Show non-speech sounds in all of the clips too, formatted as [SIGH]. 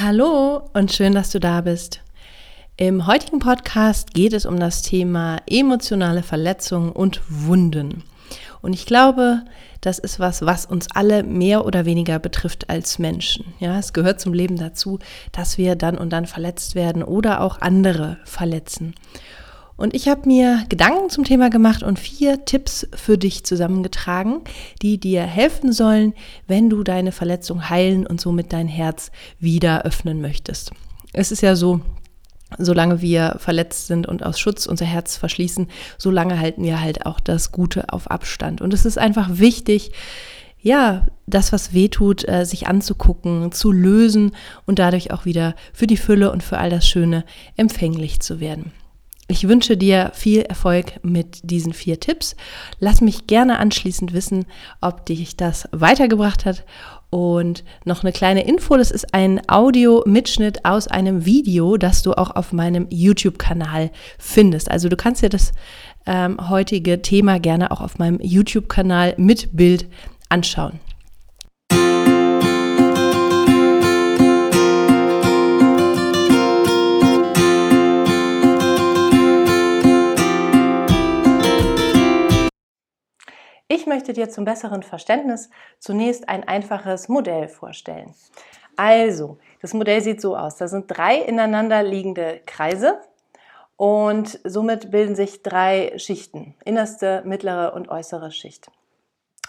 Hallo und schön, dass du da bist. Im heutigen Podcast geht es um das Thema emotionale Verletzungen und Wunden. Und ich glaube, das ist was, was uns alle mehr oder weniger betrifft als Menschen. Ja, es gehört zum Leben dazu, dass wir dann und dann verletzt werden oder auch andere verletzen. Und ich habe mir Gedanken zum Thema gemacht und vier Tipps für dich zusammengetragen, die dir helfen sollen, wenn du deine Verletzung heilen und somit dein Herz wieder öffnen möchtest. Es ist ja so, solange wir verletzt sind und aus Schutz unser Herz verschließen, solange halten wir halt auch das Gute auf Abstand. Und es ist einfach wichtig, ja, das, was weh tut, äh, sich anzugucken, zu lösen und dadurch auch wieder für die Fülle und für all das Schöne empfänglich zu werden. Ich wünsche dir viel Erfolg mit diesen vier Tipps. Lass mich gerne anschließend wissen, ob dich das weitergebracht hat. Und noch eine kleine Info, das ist ein Audio-Mitschnitt aus einem Video, das du auch auf meinem YouTube-Kanal findest. Also du kannst dir das ähm, heutige Thema gerne auch auf meinem YouTube-Kanal mit Bild anschauen. Ich möchte dir zum besseren Verständnis zunächst ein einfaches Modell vorstellen. Also, das Modell sieht so aus. Da sind drei ineinander liegende Kreise und somit bilden sich drei Schichten. Innerste, mittlere und äußere Schicht.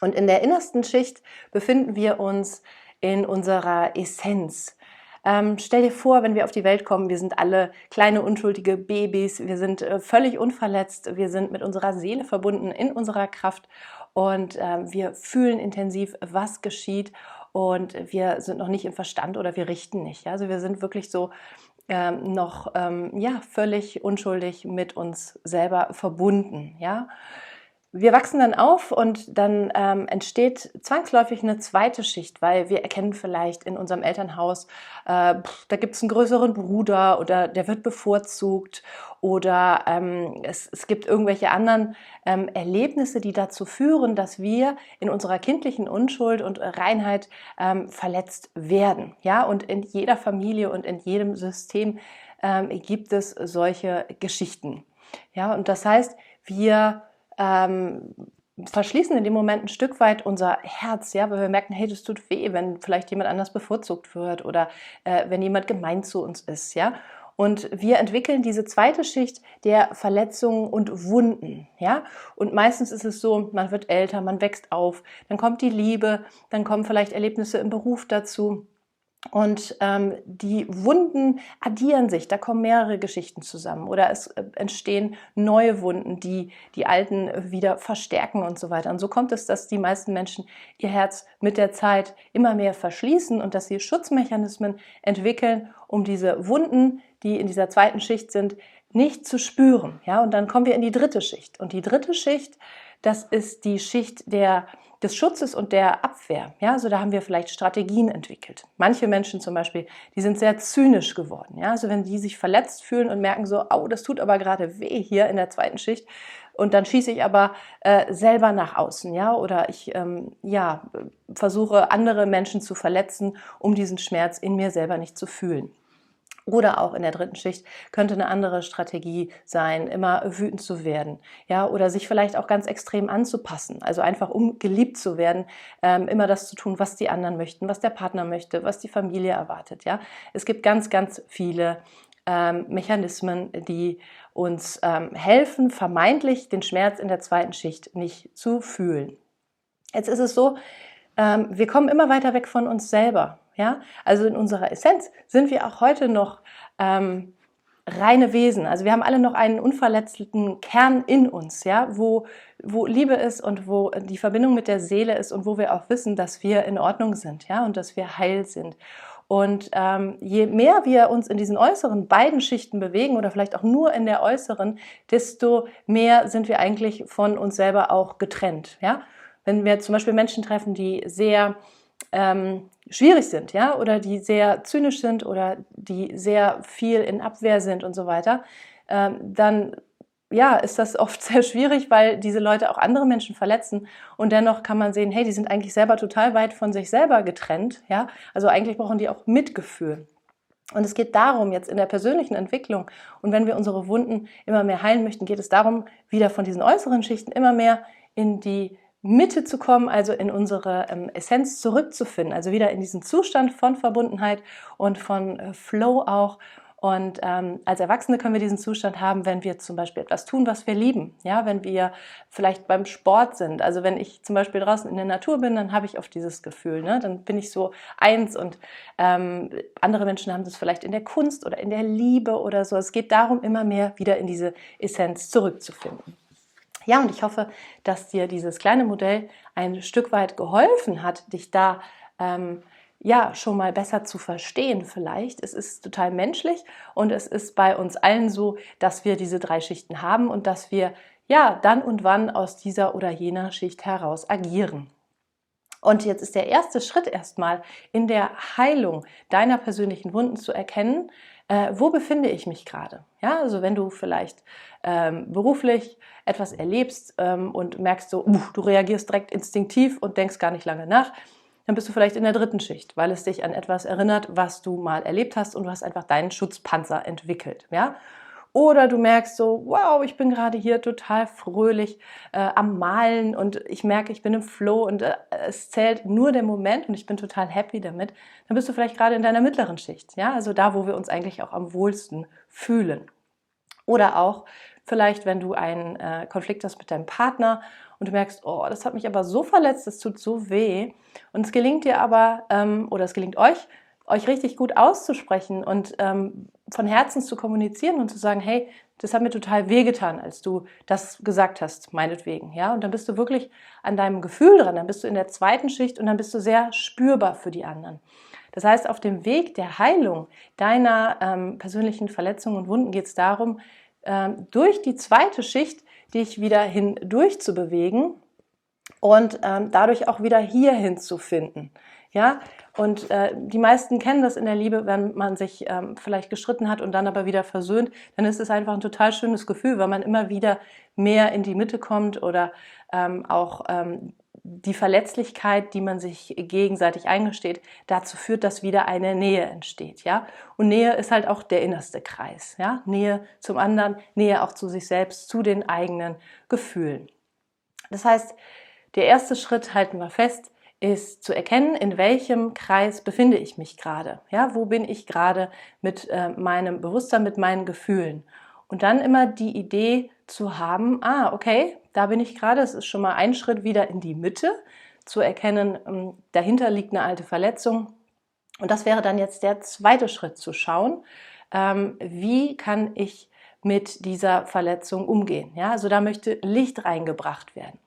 Und in der innersten Schicht befinden wir uns in unserer Essenz. Ähm, stell dir vor, wenn wir auf die Welt kommen, wir sind alle kleine unschuldige Babys, wir sind äh, völlig unverletzt, wir sind mit unserer Seele verbunden, in unserer Kraft und ähm, wir fühlen intensiv, was geschieht und wir sind noch nicht im Verstand oder wir richten nicht. Ja? Also wir sind wirklich so ähm, noch ähm, ja, völlig unschuldig mit uns selber verbunden. Ja? Wir wachsen dann auf und dann ähm, entsteht zwangsläufig eine zweite Schicht, weil wir erkennen vielleicht in unserem Elternhaus, äh, da gibt es einen größeren Bruder oder der wird bevorzugt oder ähm, es, es gibt irgendwelche anderen ähm, Erlebnisse, die dazu führen, dass wir in unserer kindlichen Unschuld und Reinheit ähm, verletzt werden. Ja, und in jeder Familie und in jedem System ähm, gibt es solche Geschichten. Ja, und das heißt, wir ähm, verschließen in dem Moment ein Stück weit unser Herz, ja, weil wir merken, hey, das tut weh, wenn vielleicht jemand anders bevorzugt wird oder äh, wenn jemand gemein zu uns ist, ja. Und wir entwickeln diese zweite Schicht der Verletzungen und Wunden, ja. Und meistens ist es so, man wird älter, man wächst auf, dann kommt die Liebe, dann kommen vielleicht Erlebnisse im Beruf dazu. Und ähm, die Wunden addieren sich, da kommen mehrere Geschichten zusammen oder es äh, entstehen neue Wunden, die die alten wieder verstärken und so weiter. Und so kommt es, dass die meisten Menschen ihr Herz mit der Zeit immer mehr verschließen und dass sie Schutzmechanismen entwickeln, um diese Wunden, die in dieser zweiten Schicht sind, nicht zu spüren. Ja, und dann kommen wir in die dritte Schicht. Und die dritte Schicht, das ist die Schicht der des Schutzes und der Abwehr. Ja, also da haben wir vielleicht Strategien entwickelt. Manche Menschen zum Beispiel, die sind sehr zynisch geworden. Ja, also wenn die sich verletzt fühlen und merken so, oh, das tut aber gerade weh hier in der zweiten Schicht, und dann schieße ich aber äh, selber nach außen, ja, oder ich ähm, ja versuche andere Menschen zu verletzen, um diesen Schmerz in mir selber nicht zu fühlen. Oder auch in der dritten Schicht könnte eine andere Strategie sein, immer wütend zu werden, ja, oder sich vielleicht auch ganz extrem anzupassen. Also einfach um geliebt zu werden, ähm, immer das zu tun, was die anderen möchten, was der Partner möchte, was die Familie erwartet, ja. Es gibt ganz, ganz viele ähm, Mechanismen, die uns ähm, helfen, vermeintlich den Schmerz in der zweiten Schicht nicht zu fühlen. Jetzt ist es so, ähm, wir kommen immer weiter weg von uns selber. Ja? Also in unserer Essenz sind wir auch heute noch ähm, reine Wesen. Also wir haben alle noch einen unverletzten Kern in uns, ja, wo, wo Liebe ist und wo die Verbindung mit der Seele ist und wo wir auch wissen, dass wir in Ordnung sind, ja, und dass wir heil sind. Und ähm, je mehr wir uns in diesen äußeren beiden Schichten bewegen oder vielleicht auch nur in der äußeren, desto mehr sind wir eigentlich von uns selber auch getrennt. Ja? Wenn wir zum Beispiel Menschen treffen, die sehr ähm, schwierig sind, ja, oder die sehr zynisch sind oder die sehr viel in Abwehr sind und so weiter, ähm, dann ja, ist das oft [LAUGHS] sehr schwierig, weil diese Leute auch andere Menschen verletzen. Und dennoch kann man sehen, hey, die sind eigentlich selber total weit von sich selber getrennt. Ja, also eigentlich brauchen die auch Mitgefühl. Und es geht darum, jetzt in der persönlichen Entwicklung und wenn wir unsere Wunden immer mehr heilen möchten, geht es darum, wieder von diesen äußeren Schichten immer mehr in die Mitte zu kommen, also in unsere ähm, Essenz zurückzufinden, also wieder in diesen Zustand von Verbundenheit und von äh, Flow auch. Und ähm, als Erwachsene können wir diesen Zustand haben, wenn wir zum Beispiel etwas tun, was wir lieben. Ja, wenn wir vielleicht beim Sport sind. Also wenn ich zum Beispiel draußen in der Natur bin, dann habe ich oft dieses Gefühl. Ne? Dann bin ich so eins und ähm, andere Menschen haben das vielleicht in der Kunst oder in der Liebe oder so. Es geht darum, immer mehr wieder in diese Essenz zurückzufinden. Ja, und ich hoffe, dass dir dieses kleine Modell ein Stück weit geholfen hat, dich da ähm, ja schon mal besser zu verstehen vielleicht. Es ist total menschlich und es ist bei uns allen so, dass wir diese drei Schichten haben und dass wir ja dann und wann aus dieser oder jener Schicht heraus agieren. Und jetzt ist der erste Schritt erstmal in der Heilung deiner persönlichen Wunden zu erkennen, äh, wo befinde ich mich gerade? Ja, also wenn du vielleicht ähm, beruflich etwas erlebst ähm, und merkst so, uh, du reagierst direkt instinktiv und denkst gar nicht lange nach, dann bist du vielleicht in der dritten Schicht, weil es dich an etwas erinnert, was du mal erlebt hast und du hast einfach deinen Schutzpanzer entwickelt. Ja? Oder du merkst so, wow, ich bin gerade hier total fröhlich äh, am Malen und ich merke, ich bin im Flow und äh, es zählt nur der Moment und ich bin total happy damit. Dann bist du vielleicht gerade in deiner mittleren Schicht, ja, also da, wo wir uns eigentlich auch am wohlsten fühlen. Oder auch vielleicht, wenn du einen äh, Konflikt hast mit deinem Partner und du merkst, oh, das hat mich aber so verletzt, das tut so weh. Und es gelingt dir aber, ähm, oder es gelingt euch, euch richtig gut auszusprechen und ähm, von Herzen zu kommunizieren und zu sagen, hey, das hat mir total wehgetan, als du das gesagt hast, meinetwegen, ja. Und dann bist du wirklich an deinem Gefühl dran, dann bist du in der zweiten Schicht und dann bist du sehr spürbar für die anderen. Das heißt, auf dem Weg der Heilung deiner ähm, persönlichen Verletzungen und Wunden geht es darum, ähm, durch die zweite Schicht dich wieder hindurch zu bewegen und ähm, dadurch auch wieder hierhin zu finden. Ja, und äh, die meisten kennen das in der Liebe, wenn man sich ähm, vielleicht gestritten hat und dann aber wieder versöhnt, dann ist es einfach ein total schönes Gefühl, weil man immer wieder mehr in die Mitte kommt oder ähm, auch ähm, die Verletzlichkeit, die man sich gegenseitig eingesteht, dazu führt, dass wieder eine Nähe entsteht, ja. Und Nähe ist halt auch der innerste Kreis, ja. Nähe zum anderen, Nähe auch zu sich selbst, zu den eigenen Gefühlen. Das heißt, der erste Schritt halten wir fest, ist zu erkennen, in welchem Kreis befinde ich mich gerade. Ja, wo bin ich gerade mit äh, meinem Bewusstsein, mit meinen Gefühlen? Und dann immer die Idee zu haben, ah, okay, da bin ich gerade, es ist schon mal ein Schritt wieder in die Mitte, zu erkennen, ähm, dahinter liegt eine alte Verletzung. Und das wäre dann jetzt der zweite Schritt zu schauen, ähm, wie kann ich mit dieser Verletzung umgehen. Ja, also da möchte Licht reingebracht werden.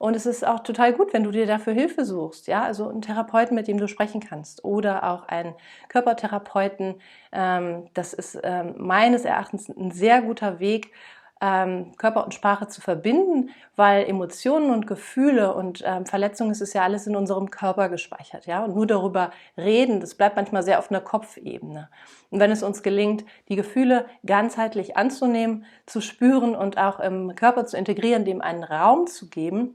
Und es ist auch total gut, wenn du dir dafür Hilfe suchst. Ja, also einen Therapeuten, mit dem du sprechen kannst oder auch einen Körpertherapeuten. Ähm, das ist ähm, meines Erachtens ein sehr guter Weg, ähm, Körper und Sprache zu verbinden, weil Emotionen und Gefühle und Verletzungen, es ist ja alles in unserem Körper gespeichert, ja. Und nur darüber reden, das bleibt manchmal sehr auf einer Kopfebene. Und wenn es uns gelingt, die Gefühle ganzheitlich anzunehmen, zu spüren und auch im Körper zu integrieren, dem einen Raum zu geben,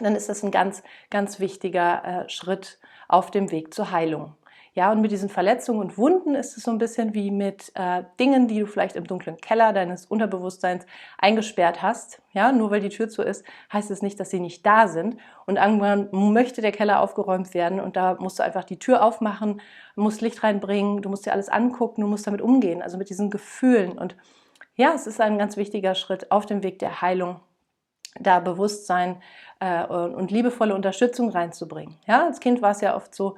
dann ist das ein ganz, ganz wichtiger äh, Schritt auf dem Weg zur Heilung. Ja, und mit diesen Verletzungen und Wunden ist es so ein bisschen wie mit äh, Dingen, die du vielleicht im dunklen Keller deines Unterbewusstseins eingesperrt hast. Ja, nur weil die Tür zu ist, heißt es nicht, dass sie nicht da sind. Und irgendwann möchte der Keller aufgeräumt werden und da musst du einfach die Tür aufmachen, musst Licht reinbringen, du musst dir alles angucken, du musst damit umgehen, also mit diesen Gefühlen. Und ja, es ist ein ganz wichtiger Schritt auf dem Weg der Heilung, da Bewusstsein äh, und liebevolle Unterstützung reinzubringen. Ja, als Kind war es ja oft so,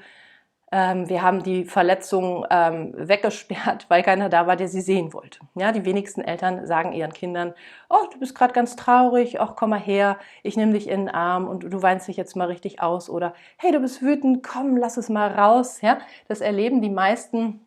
ähm, wir haben die Verletzung ähm, weggesperrt, weil keiner da war, der sie sehen wollte. Ja, die wenigsten Eltern sagen ihren Kindern, oh, du bist gerade ganz traurig, ach, komm mal her, ich nehme dich in den Arm und du weinst dich jetzt mal richtig aus oder hey, du bist wütend, komm, lass es mal raus. Ja, das erleben die meisten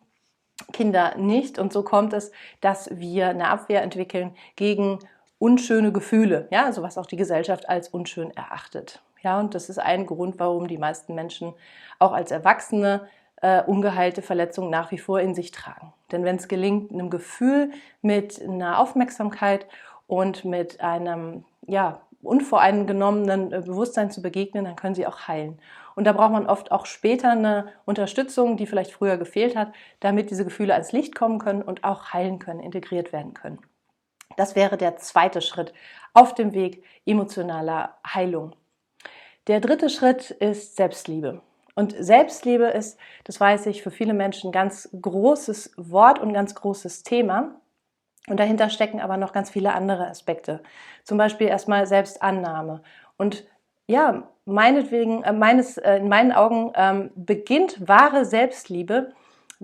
Kinder nicht und so kommt es, dass wir eine Abwehr entwickeln gegen unschöne Gefühle, ja, also was auch die Gesellschaft als unschön erachtet. Ja, und das ist ein Grund, warum die meisten Menschen auch als Erwachsene äh, ungeheilte Verletzungen nach wie vor in sich tragen. Denn wenn es gelingt, einem Gefühl mit einer Aufmerksamkeit und mit einem ja, unvoreingenommenen äh, Bewusstsein zu begegnen, dann können sie auch heilen. Und da braucht man oft auch später eine Unterstützung, die vielleicht früher gefehlt hat, damit diese Gefühle ans Licht kommen können und auch heilen können, integriert werden können. Das wäre der zweite Schritt auf dem Weg emotionaler Heilung. Der dritte Schritt ist Selbstliebe. Und Selbstliebe ist, das weiß ich, für viele Menschen ein ganz großes Wort und ganz großes Thema. Und dahinter stecken aber noch ganz viele andere Aspekte. Zum Beispiel erstmal Selbstannahme. Und ja, meinetwegen, äh, meines, äh, in meinen Augen ähm, beginnt wahre Selbstliebe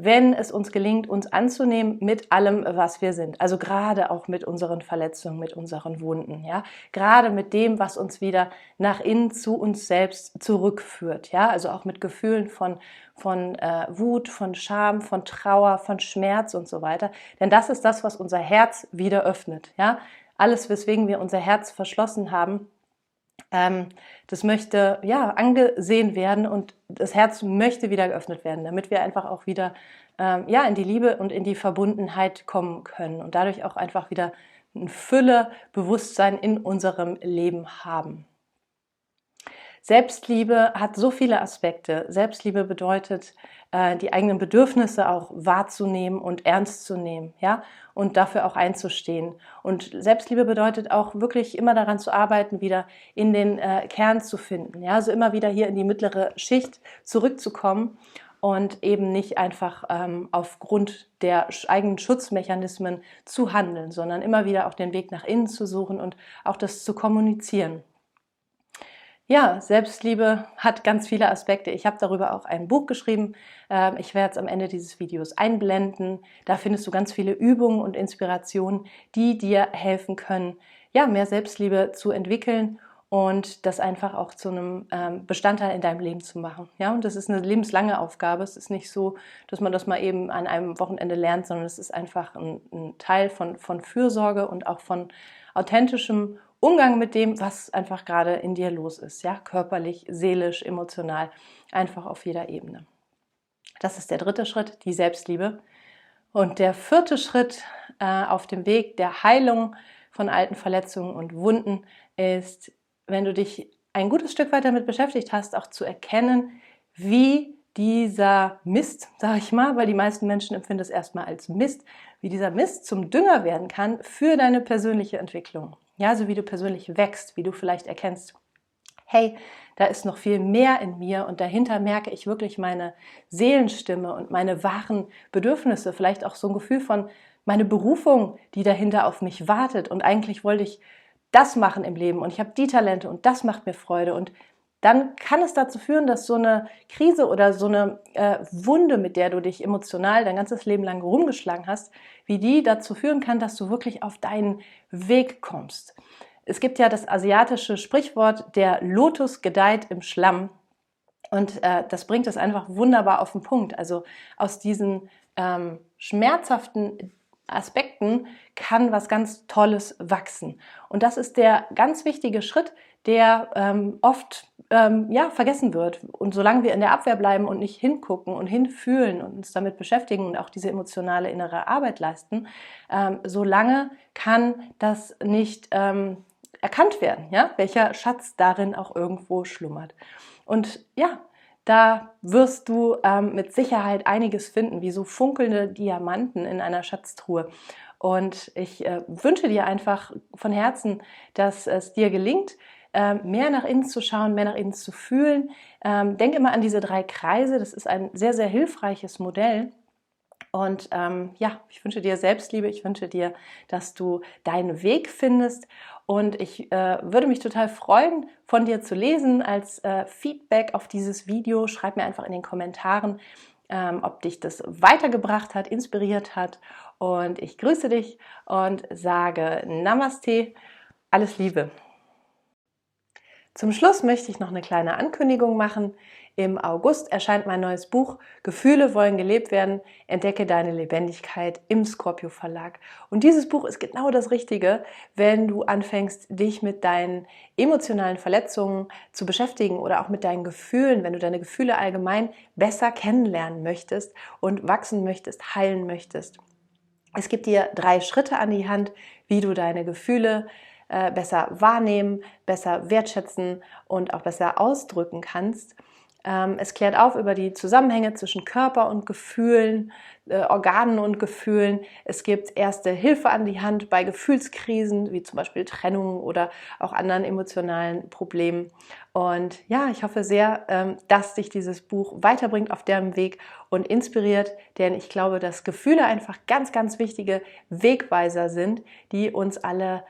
wenn es uns gelingt, uns anzunehmen mit allem, was wir sind. Also gerade auch mit unseren Verletzungen, mit unseren Wunden, ja. Gerade mit dem, was uns wieder nach innen zu uns selbst zurückführt, ja. Also auch mit Gefühlen von, von äh, Wut, von Scham, von Trauer, von Schmerz und so weiter. Denn das ist das, was unser Herz wieder öffnet, ja. Alles, weswegen wir unser Herz verschlossen haben, ähm, das möchte ja angesehen werden und das Herz möchte wieder geöffnet werden, damit wir einfach auch wieder ähm, ja in die Liebe und in die Verbundenheit kommen können und dadurch auch einfach wieder ein Fülle Bewusstsein in unserem Leben haben. Selbstliebe hat so viele Aspekte. Selbstliebe bedeutet, äh, die eigenen Bedürfnisse auch wahrzunehmen und ernst zu nehmen, ja, und dafür auch einzustehen. Und Selbstliebe bedeutet auch wirklich immer daran zu arbeiten, wieder in den äh, Kern zu finden, ja, also immer wieder hier in die mittlere Schicht zurückzukommen und eben nicht einfach ähm, aufgrund der eigenen Schutzmechanismen zu handeln, sondern immer wieder auch den Weg nach innen zu suchen und auch das zu kommunizieren. Ja, Selbstliebe hat ganz viele Aspekte. Ich habe darüber auch ein Buch geschrieben. Ähm, ich werde es am Ende dieses Videos einblenden. Da findest du ganz viele Übungen und Inspirationen, die dir helfen können, ja, mehr Selbstliebe zu entwickeln und das einfach auch zu einem ähm, Bestandteil in deinem Leben zu machen. Ja, und das ist eine lebenslange Aufgabe. Es ist nicht so, dass man das mal eben an einem Wochenende lernt, sondern es ist einfach ein, ein Teil von, von Fürsorge und auch von authentischem Umgang mit dem, was einfach gerade in dir los ist, ja, körperlich, seelisch, emotional, einfach auf jeder Ebene. Das ist der dritte Schritt, die Selbstliebe. Und der vierte Schritt äh, auf dem Weg der Heilung von alten Verletzungen und Wunden ist, wenn du dich ein gutes Stück weit damit beschäftigt hast, auch zu erkennen, wie dieser Mist, sage ich mal, weil die meisten Menschen empfinden es erstmal als Mist, wie dieser Mist zum Dünger werden kann für deine persönliche Entwicklung. Ja, so wie du persönlich wächst, wie du vielleicht erkennst, hey, da ist noch viel mehr in mir und dahinter merke ich wirklich meine Seelenstimme und meine wahren Bedürfnisse, vielleicht auch so ein Gefühl von meine Berufung, die dahinter auf mich wartet. Und eigentlich wollte ich das machen im Leben und ich habe die Talente und das macht mir Freude und dann kann es dazu führen, dass so eine Krise oder so eine äh, Wunde, mit der du dich emotional dein ganzes Leben lang rumgeschlagen hast, wie die dazu führen kann, dass du wirklich auf deinen Weg kommst. Es gibt ja das asiatische Sprichwort, der Lotus gedeiht im Schlamm. Und äh, das bringt es einfach wunderbar auf den Punkt. Also aus diesen ähm, schmerzhaften Aspekten kann was ganz Tolles wachsen. Und das ist der ganz wichtige Schritt, der ähm, oft ähm, ja, vergessen wird. Und solange wir in der Abwehr bleiben und nicht hingucken und hinfühlen und uns damit beschäftigen und auch diese emotionale innere Arbeit leisten, ähm, solange kann das nicht ähm, erkannt werden, ja? welcher Schatz darin auch irgendwo schlummert. Und ja, Da wirst du ähm, mit Sicherheit einiges finden, wie so funkelnde Diamanten in einer Schatztruhe. Und ich äh, wünsche dir einfach von Herzen, dass es dir gelingt, mehr nach innen zu schauen, mehr nach innen zu fühlen. Ähm, denk immer an diese drei Kreise. Das ist ein sehr, sehr hilfreiches Modell. Und ähm, ja, ich wünsche dir Selbstliebe, ich wünsche dir, dass du deinen Weg findest. Und ich äh, würde mich total freuen, von dir zu lesen als äh, Feedback auf dieses Video. Schreib mir einfach in den Kommentaren, ähm, ob dich das weitergebracht hat, inspiriert hat. Und ich grüße dich und sage Namaste, alles Liebe. Zum Schluss möchte ich noch eine kleine Ankündigung machen. Im August erscheint mein neues Buch Gefühle wollen gelebt werden. Entdecke deine Lebendigkeit im Scorpio Verlag. Und dieses Buch ist genau das Richtige, wenn du anfängst, dich mit deinen emotionalen Verletzungen zu beschäftigen oder auch mit deinen Gefühlen, wenn du deine Gefühle allgemein besser kennenlernen möchtest und wachsen möchtest, heilen möchtest. Es gibt dir drei Schritte an die Hand, wie du deine Gefühle äh, besser wahrnehmen, besser wertschätzen und auch besser ausdrücken kannst. Ähm, es klärt auf über die Zusammenhänge zwischen Körper und Gefühlen, äh, Organen und Gefühlen. Es gibt erste Hilfe an die Hand bei Gefühlskrisen, wie zum Beispiel Trennungen oder auch anderen emotionalen Problemen. Und ja, ich hoffe sehr, ähm, dass dich dieses Buch weiterbringt auf deinem Weg und inspiriert, denn ich glaube, dass Gefühle einfach ganz, ganz wichtige Wegweiser sind, die uns alle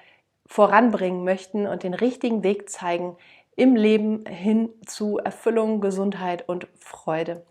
voranbringen möchten und den richtigen Weg zeigen, im Leben hin zu Erfüllung, Gesundheit und Freude.